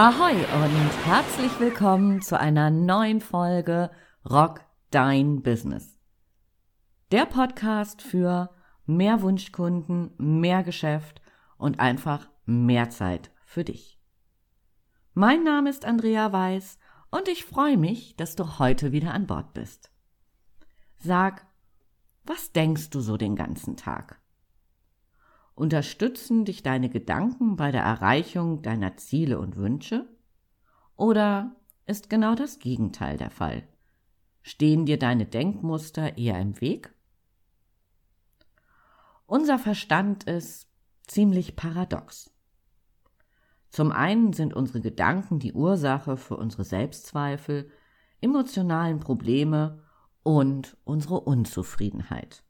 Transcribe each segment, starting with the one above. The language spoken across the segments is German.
Ahoi und herzlich willkommen zu einer neuen Folge Rock Dein Business. Der Podcast für mehr Wunschkunden, mehr Geschäft und einfach mehr Zeit für dich. Mein Name ist Andrea Weiß und ich freue mich, dass du heute wieder an Bord bist. Sag, was denkst du so den ganzen Tag? Unterstützen dich deine Gedanken bei der Erreichung deiner Ziele und Wünsche? Oder ist genau das Gegenteil der Fall? Stehen dir deine Denkmuster eher im Weg? Unser Verstand ist ziemlich paradox. Zum einen sind unsere Gedanken die Ursache für unsere Selbstzweifel, emotionalen Probleme und unsere Unzufriedenheit.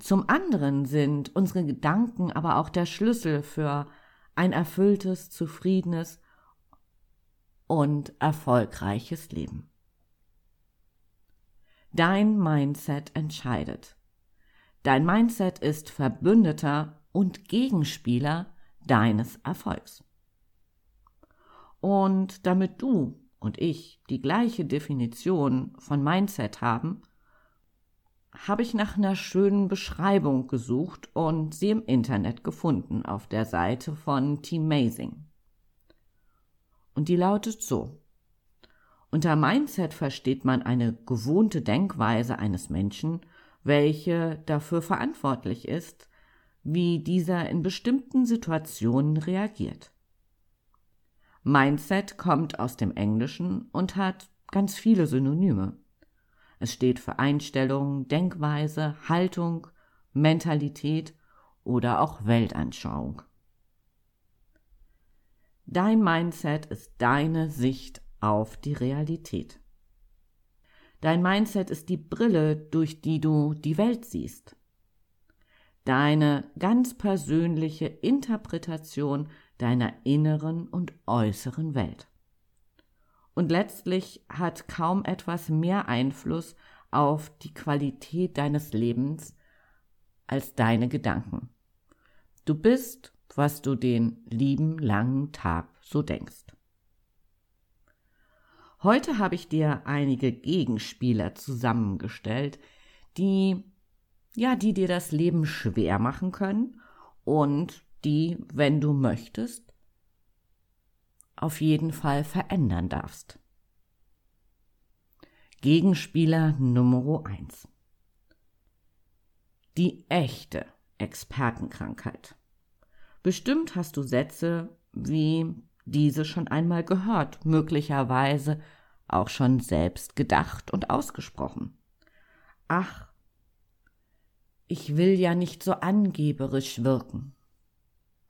Zum anderen sind unsere Gedanken aber auch der Schlüssel für ein erfülltes, zufriedenes und erfolgreiches Leben. Dein Mindset entscheidet. Dein Mindset ist Verbündeter und Gegenspieler deines Erfolgs. Und damit du und ich die gleiche Definition von Mindset haben, habe ich nach einer schönen Beschreibung gesucht und sie im Internet gefunden auf der Seite von Teamazing. Und die lautet so. Unter Mindset versteht man eine gewohnte Denkweise eines Menschen, welche dafür verantwortlich ist, wie dieser in bestimmten Situationen reagiert. Mindset kommt aus dem Englischen und hat ganz viele Synonyme. Es steht für Einstellung, Denkweise, Haltung, Mentalität oder auch Weltanschauung. Dein Mindset ist deine Sicht auf die Realität. Dein Mindset ist die Brille, durch die du die Welt siehst. Deine ganz persönliche Interpretation deiner inneren und äußeren Welt und letztlich hat kaum etwas mehr Einfluss auf die Qualität deines Lebens als deine Gedanken. Du bist, was du den lieben langen Tag so denkst. Heute habe ich dir einige Gegenspieler zusammengestellt, die ja, die dir das Leben schwer machen können und die, wenn du möchtest, auf jeden Fall verändern darfst. Gegenspieler Nummer eins: Die echte Expertenkrankheit. Bestimmt hast du Sätze wie diese schon einmal gehört, möglicherweise auch schon selbst gedacht und ausgesprochen. Ach, ich will ja nicht so angeberisch wirken.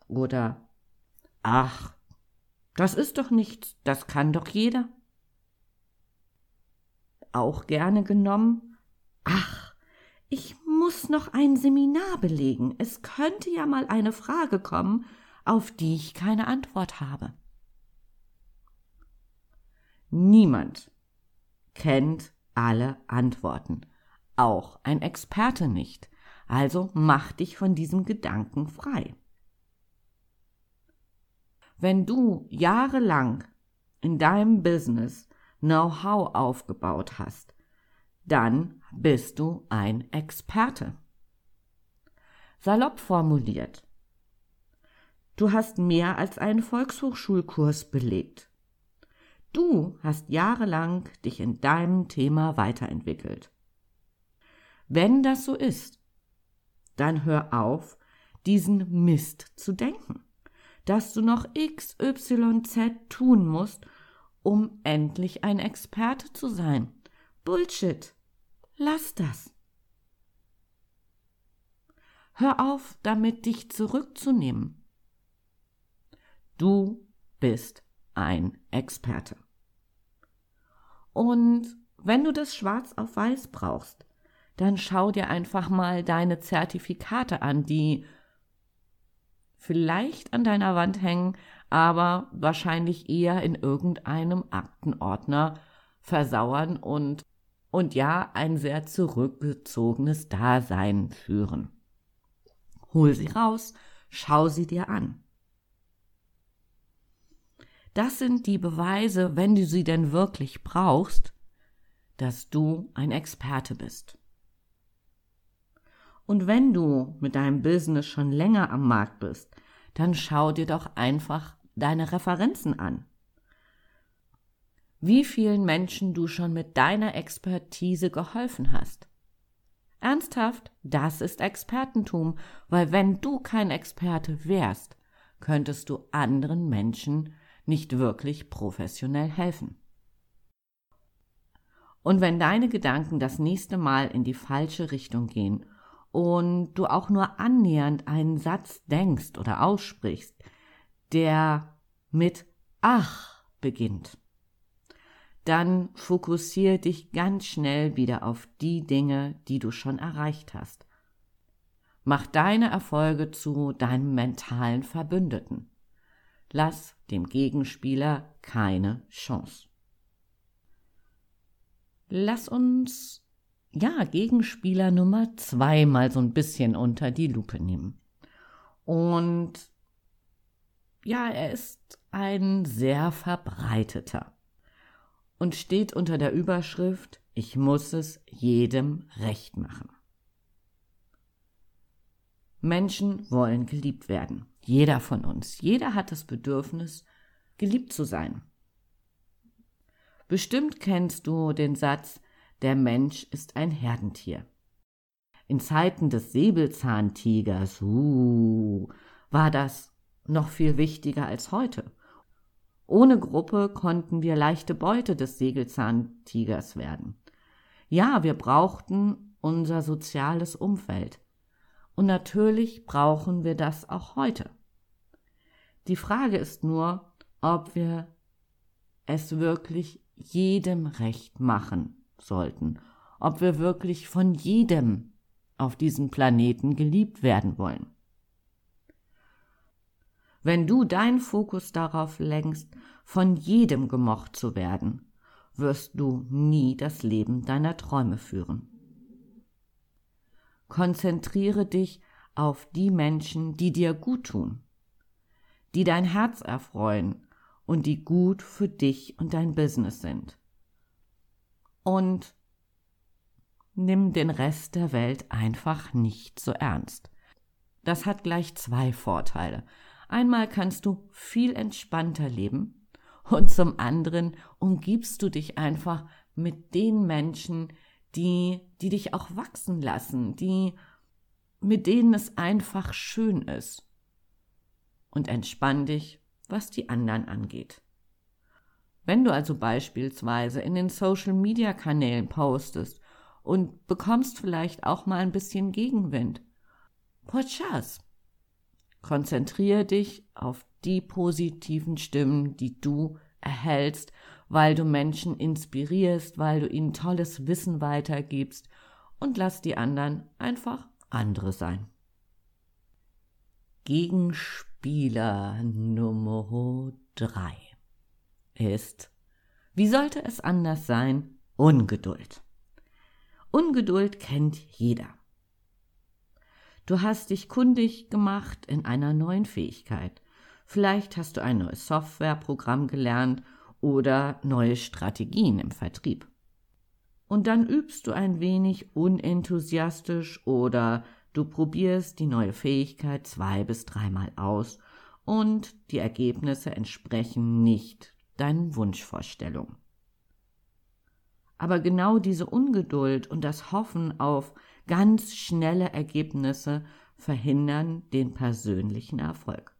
Oder ach, das ist doch nichts, das kann doch jeder. Auch gerne genommen. Ach, ich muss noch ein Seminar belegen. Es könnte ja mal eine Frage kommen, auf die ich keine Antwort habe. Niemand kennt alle Antworten, auch ein Experte nicht. Also mach dich von diesem Gedanken frei. Wenn du jahrelang in deinem Business Know-how aufgebaut hast, dann bist du ein Experte. Salopp formuliert. Du hast mehr als einen Volkshochschulkurs belegt. Du hast jahrelang dich in deinem Thema weiterentwickelt. Wenn das so ist, dann hör auf, diesen Mist zu denken dass du noch XYZ tun musst, um endlich ein Experte zu sein. Bullshit. Lass das. Hör auf, damit dich zurückzunehmen. Du bist ein Experte. Und wenn du das schwarz auf weiß brauchst, dann schau dir einfach mal deine Zertifikate an, die vielleicht an deiner Wand hängen, aber wahrscheinlich eher in irgendeinem Aktenordner versauern und und ja ein sehr zurückgezogenes Dasein führen. Hol sie raus, schau sie dir an. Das sind die Beweise, wenn du sie denn wirklich brauchst, dass du ein Experte bist. Und wenn du mit deinem Business schon länger am Markt bist, dann schau dir doch einfach deine Referenzen an. Wie vielen Menschen du schon mit deiner Expertise geholfen hast. Ernsthaft, das ist Expertentum, weil wenn du kein Experte wärst, könntest du anderen Menschen nicht wirklich professionell helfen. Und wenn deine Gedanken das nächste Mal in die falsche Richtung gehen und du auch nur annähernd einen Satz denkst oder aussprichst, der mit ach beginnt, dann fokussiere dich ganz schnell wieder auf die Dinge, die du schon erreicht hast. Mach deine Erfolge zu deinem mentalen Verbündeten. Lass dem Gegenspieler keine Chance. Lass uns ja, Gegenspieler Nummer zwei mal so ein bisschen unter die Lupe nehmen. Und ja, er ist ein sehr verbreiteter und steht unter der Überschrift Ich muss es jedem recht machen. Menschen wollen geliebt werden. Jeder von uns. Jeder hat das Bedürfnis, geliebt zu sein. Bestimmt kennst du den Satz, der Mensch ist ein Herdentier. In Zeiten des Säbelzahntigers, uh, war das noch viel wichtiger als heute. Ohne Gruppe konnten wir leichte Beute des Säbelzahntigers werden. Ja, wir brauchten unser soziales Umfeld. Und natürlich brauchen wir das auch heute. Die Frage ist nur, ob wir es wirklich jedem recht machen sollten, ob wir wirklich von jedem auf diesem Planeten geliebt werden wollen. Wenn du deinen Fokus darauf lenkst, von jedem gemocht zu werden, wirst du nie das Leben deiner Träume führen. Konzentriere dich auf die Menschen, die dir gut tun, die dein Herz erfreuen und die gut für dich und dein Business sind und nimm den Rest der Welt einfach nicht so ernst. Das hat gleich zwei Vorteile. Einmal kannst du viel entspannter leben und zum anderen umgibst du dich einfach mit den Menschen, die, die dich auch wachsen lassen, die, mit denen es einfach schön ist. Und entspann dich, was die anderen angeht. Wenn du also beispielsweise in den Social-Media-Kanälen postest und bekommst vielleicht auch mal ein bisschen Gegenwind, Potschas. Konzentriere dich auf die positiven Stimmen, die du erhältst, weil du Menschen inspirierst, weil du ihnen tolles Wissen weitergibst und lass die anderen einfach andere sein. Gegenspieler Nummer drei ist, wie sollte es anders sein, Ungeduld. Ungeduld kennt jeder. Du hast dich kundig gemacht in einer neuen Fähigkeit. Vielleicht hast du ein neues Softwareprogramm gelernt oder neue Strategien im Vertrieb. Und dann übst du ein wenig unenthusiastisch oder du probierst die neue Fähigkeit zwei bis dreimal aus und die Ergebnisse entsprechen nicht deinen Wunschvorstellungen. Aber genau diese Ungeduld und das Hoffen auf ganz schnelle Ergebnisse verhindern den persönlichen Erfolg.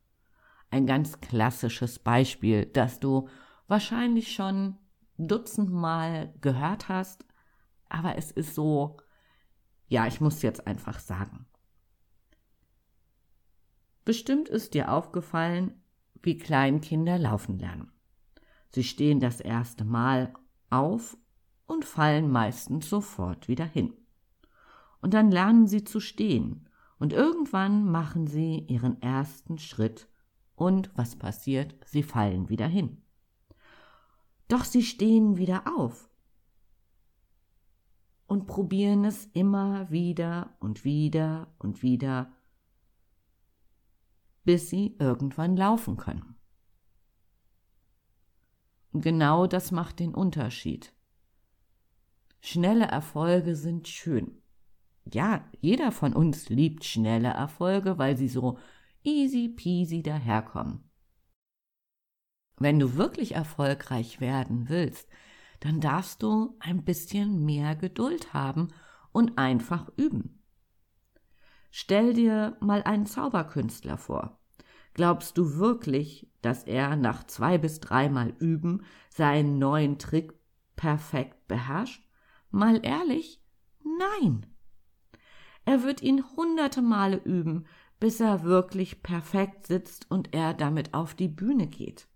Ein ganz klassisches Beispiel, das du wahrscheinlich schon dutzendmal gehört hast, aber es ist so, ja, ich muss jetzt einfach sagen. Bestimmt ist dir aufgefallen, wie Kleinkinder laufen lernen. Sie stehen das erste Mal auf und fallen meistens sofort wieder hin. Und dann lernen sie zu stehen und irgendwann machen sie ihren ersten Schritt und was passiert? Sie fallen wieder hin. Doch sie stehen wieder auf und probieren es immer wieder und wieder und wieder, bis sie irgendwann laufen können. Genau das macht den Unterschied. Schnelle Erfolge sind schön. Ja, jeder von uns liebt schnelle Erfolge, weil sie so easy peasy daherkommen. Wenn du wirklich erfolgreich werden willst, dann darfst du ein bisschen mehr Geduld haben und einfach üben. Stell dir mal einen Zauberkünstler vor. Glaubst du wirklich, dass er nach zwei bis dreimal Üben seinen neuen Trick perfekt beherrscht? Mal ehrlich? Nein. Er wird ihn hunderte Male üben, bis er wirklich perfekt sitzt und er damit auf die Bühne geht.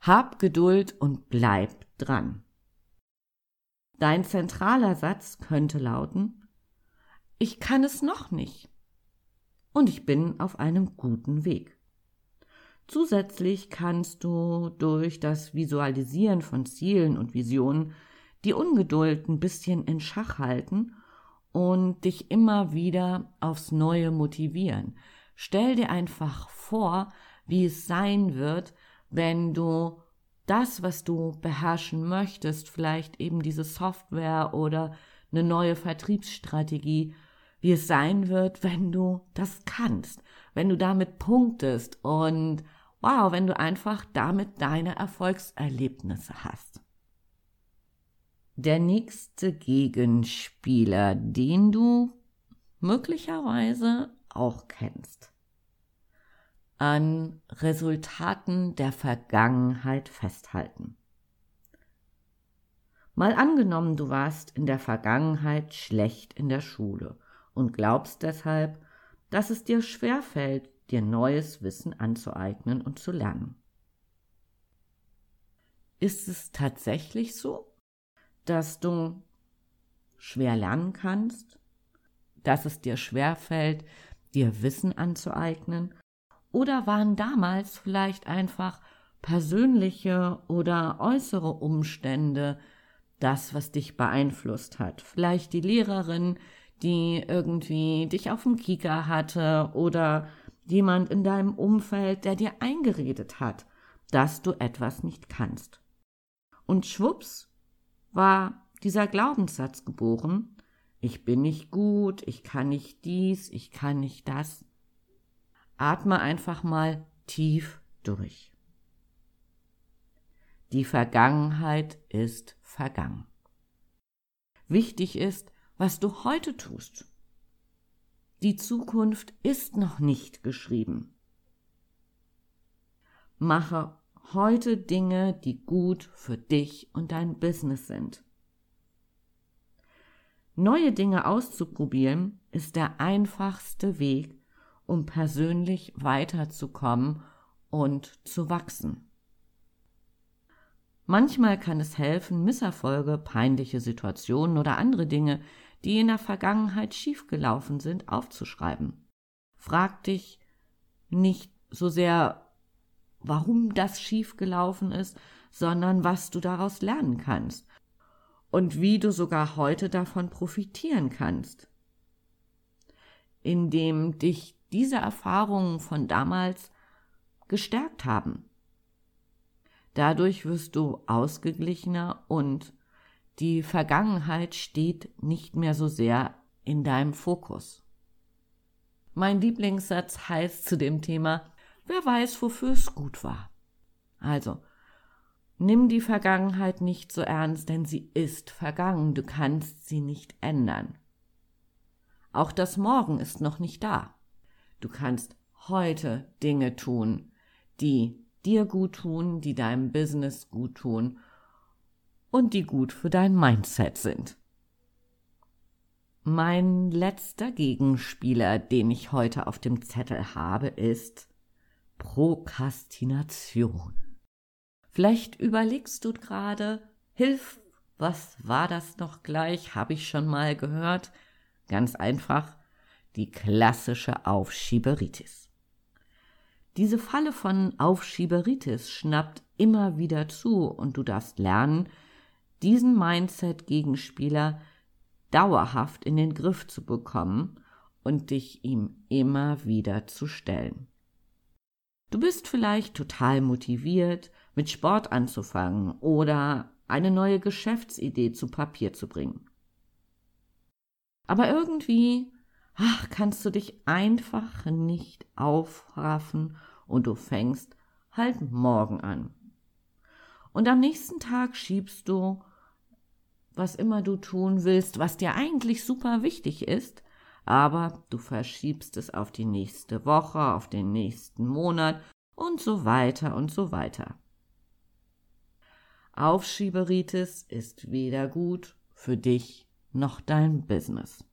Hab Geduld und bleib dran. Dein zentraler Satz könnte lauten Ich kann es noch nicht. Und ich bin auf einem guten Weg. Zusätzlich kannst du durch das Visualisieren von Zielen und Visionen die Ungeduld ein bisschen in Schach halten und dich immer wieder aufs Neue motivieren. Stell dir einfach vor, wie es sein wird, wenn du das, was du beherrschen möchtest, vielleicht eben diese Software oder eine neue Vertriebsstrategie, wie es sein wird, wenn du das kannst, wenn du damit punktest und wow, wenn du einfach damit deine Erfolgserlebnisse hast. Der nächste Gegenspieler, den du möglicherweise auch kennst an Resultaten der Vergangenheit festhalten. Mal angenommen, du warst in der Vergangenheit schlecht in der Schule und glaubst deshalb, dass es dir schwerfällt, dir neues Wissen anzueignen und zu lernen. Ist es tatsächlich so, dass du schwer lernen kannst, dass es dir schwerfällt, dir Wissen anzueignen oder waren damals vielleicht einfach persönliche oder äußere Umstände das, was dich beeinflusst hat? Vielleicht die Lehrerin, die irgendwie dich auf dem Kieker hatte oder jemand in deinem Umfeld, der dir eingeredet hat, dass du etwas nicht kannst. Und schwupps war dieser Glaubenssatz geboren, ich bin nicht gut, ich kann nicht dies, ich kann nicht das. Atme einfach mal tief durch. Die Vergangenheit ist vergangen. Wichtig ist, was du heute tust. Die Zukunft ist noch nicht geschrieben. Mache heute Dinge, die gut für dich und dein Business sind. Neue Dinge auszuprobieren ist der einfachste Weg, um persönlich weiterzukommen und zu wachsen. Manchmal kann es helfen, Misserfolge, peinliche Situationen oder andere Dinge, die in der Vergangenheit schiefgelaufen sind, aufzuschreiben. Frag dich nicht so sehr, warum das schiefgelaufen ist, sondern was du daraus lernen kannst und wie du sogar heute davon profitieren kannst. Indem dich diese Erfahrungen von damals gestärkt haben. Dadurch wirst du ausgeglichener und die Vergangenheit steht nicht mehr so sehr in deinem Fokus. Mein Lieblingssatz heißt zu dem Thema, wer weiß, wofür es gut war. Also, nimm die Vergangenheit nicht so ernst, denn sie ist vergangen, du kannst sie nicht ändern. Auch das Morgen ist noch nicht da. Du kannst heute Dinge tun, die dir gut tun, die deinem Business gut tun und die gut für dein Mindset sind. Mein letzter Gegenspieler, den ich heute auf dem Zettel habe, ist Prokrastination. Vielleicht überlegst du gerade, Hilf, was war das noch gleich? Habe ich schon mal gehört. Ganz einfach, die klassische Aufschieberitis. Diese Falle von Aufschieberitis schnappt immer wieder zu und du darfst lernen, diesen Mindset-Gegenspieler dauerhaft in den Griff zu bekommen und dich ihm immer wieder zu stellen. Du bist vielleicht total motiviert, mit Sport anzufangen oder eine neue Geschäftsidee zu Papier zu bringen. Aber irgendwie, ach, kannst du dich einfach nicht aufraffen und du fängst halt morgen an. Und am nächsten Tag schiebst du, was immer du tun willst, was dir eigentlich super wichtig ist, aber du verschiebst es auf die nächste Woche, auf den nächsten Monat und so weiter und so weiter. Aufschieberitis ist weder gut für dich noch dein Business.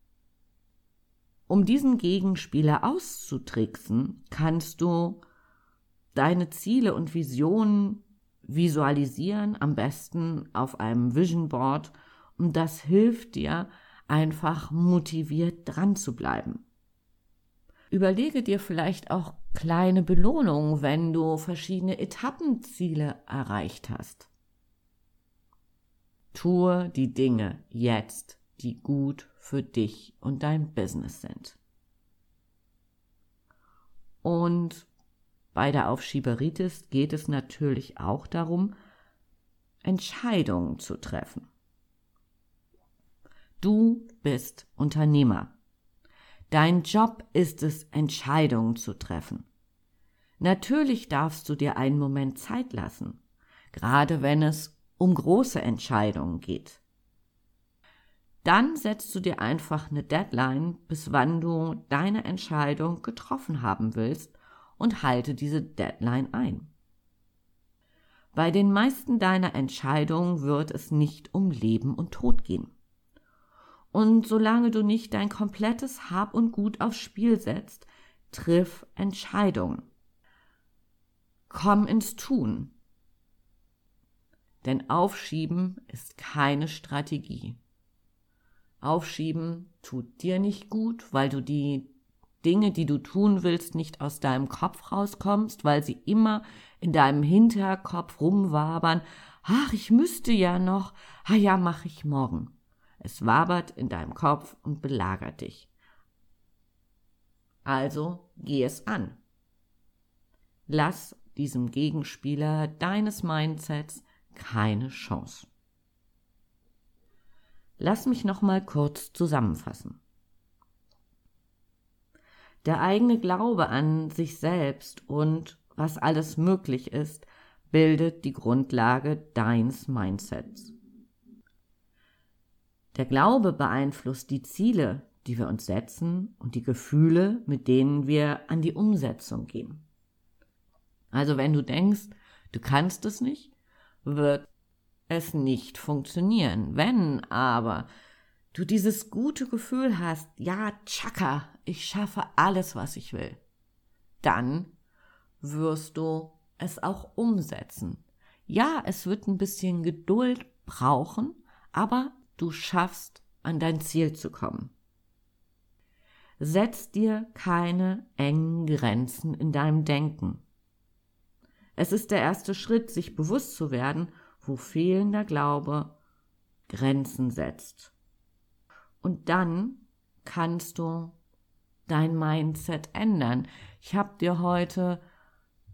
Um diesen Gegenspieler auszutricksen, kannst du deine Ziele und Visionen visualisieren, am besten auf einem Vision Board, und das hilft dir, einfach motiviert dran zu bleiben. Überlege dir vielleicht auch kleine Belohnungen, wenn du verschiedene Etappenziele erreicht hast. Tue die Dinge jetzt, die gut für dich und dein Business sind. Und bei der Aufschieberitis geht es natürlich auch darum, Entscheidungen zu treffen. Du bist Unternehmer. Dein Job ist es, Entscheidungen zu treffen. Natürlich darfst du dir einen Moment Zeit lassen, gerade wenn es um große Entscheidungen geht. Dann setzt du dir einfach eine Deadline, bis wann du deine Entscheidung getroffen haben willst und halte diese Deadline ein. Bei den meisten deiner Entscheidungen wird es nicht um Leben und Tod gehen. Und solange du nicht dein komplettes Hab und Gut aufs Spiel setzt, triff Entscheidungen. Komm ins Tun. Denn Aufschieben ist keine Strategie. Aufschieben tut dir nicht gut, weil du die Dinge, die du tun willst, nicht aus deinem Kopf rauskommst, weil sie immer in deinem Hinterkopf rumwabern. Ach, ich müsste ja noch. Ah ja, mach ich morgen. Es wabert in deinem Kopf und belagert dich. Also geh es an. Lass diesem Gegenspieler deines Mindsets keine Chance. Lass mich noch mal kurz zusammenfassen. Der eigene Glaube an sich selbst und was alles möglich ist, bildet die Grundlage deines Mindsets. Der Glaube beeinflusst die Ziele, die wir uns setzen und die Gefühle, mit denen wir an die Umsetzung gehen. Also wenn du denkst, du kannst es nicht, wird es nicht funktionieren. Wenn aber du dieses gute Gefühl hast, ja, tschakka, ich schaffe alles, was ich will, dann wirst du es auch umsetzen. Ja, es wird ein bisschen Geduld brauchen, aber du schaffst, an dein Ziel zu kommen. Setz dir keine engen Grenzen in deinem Denken. Es ist der erste Schritt, sich bewusst zu werden, wo fehlender Glaube Grenzen setzt. Und dann kannst du dein Mindset ändern. Ich habe dir heute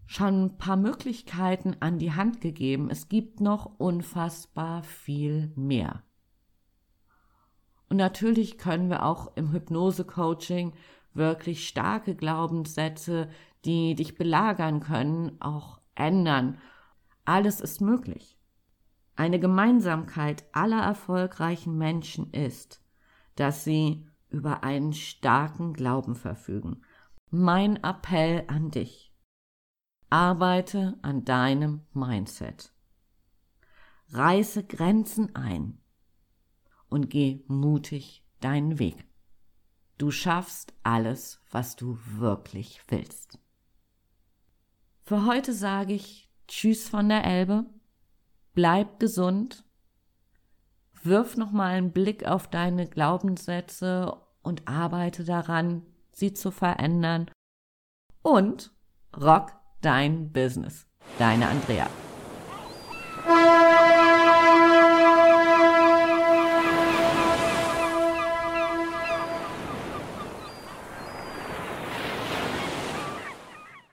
schon ein paar Möglichkeiten an die Hand gegeben. Es gibt noch unfassbar viel mehr. Und natürlich können wir auch im Hypnose-Coaching wirklich starke Glaubenssätze, die dich belagern können, auch ändern. Alles ist möglich. Eine Gemeinsamkeit aller erfolgreichen Menschen ist, dass sie über einen starken Glauben verfügen. Mein Appell an dich. Arbeite an deinem Mindset. Reiße Grenzen ein und geh mutig deinen Weg. Du schaffst alles, was du wirklich willst. Für heute sage ich Tschüss von der Elbe bleib gesund, wirf nochmal einen Blick auf deine Glaubenssätze und arbeite daran, sie zu verändern und rock dein Business. Deine Andrea.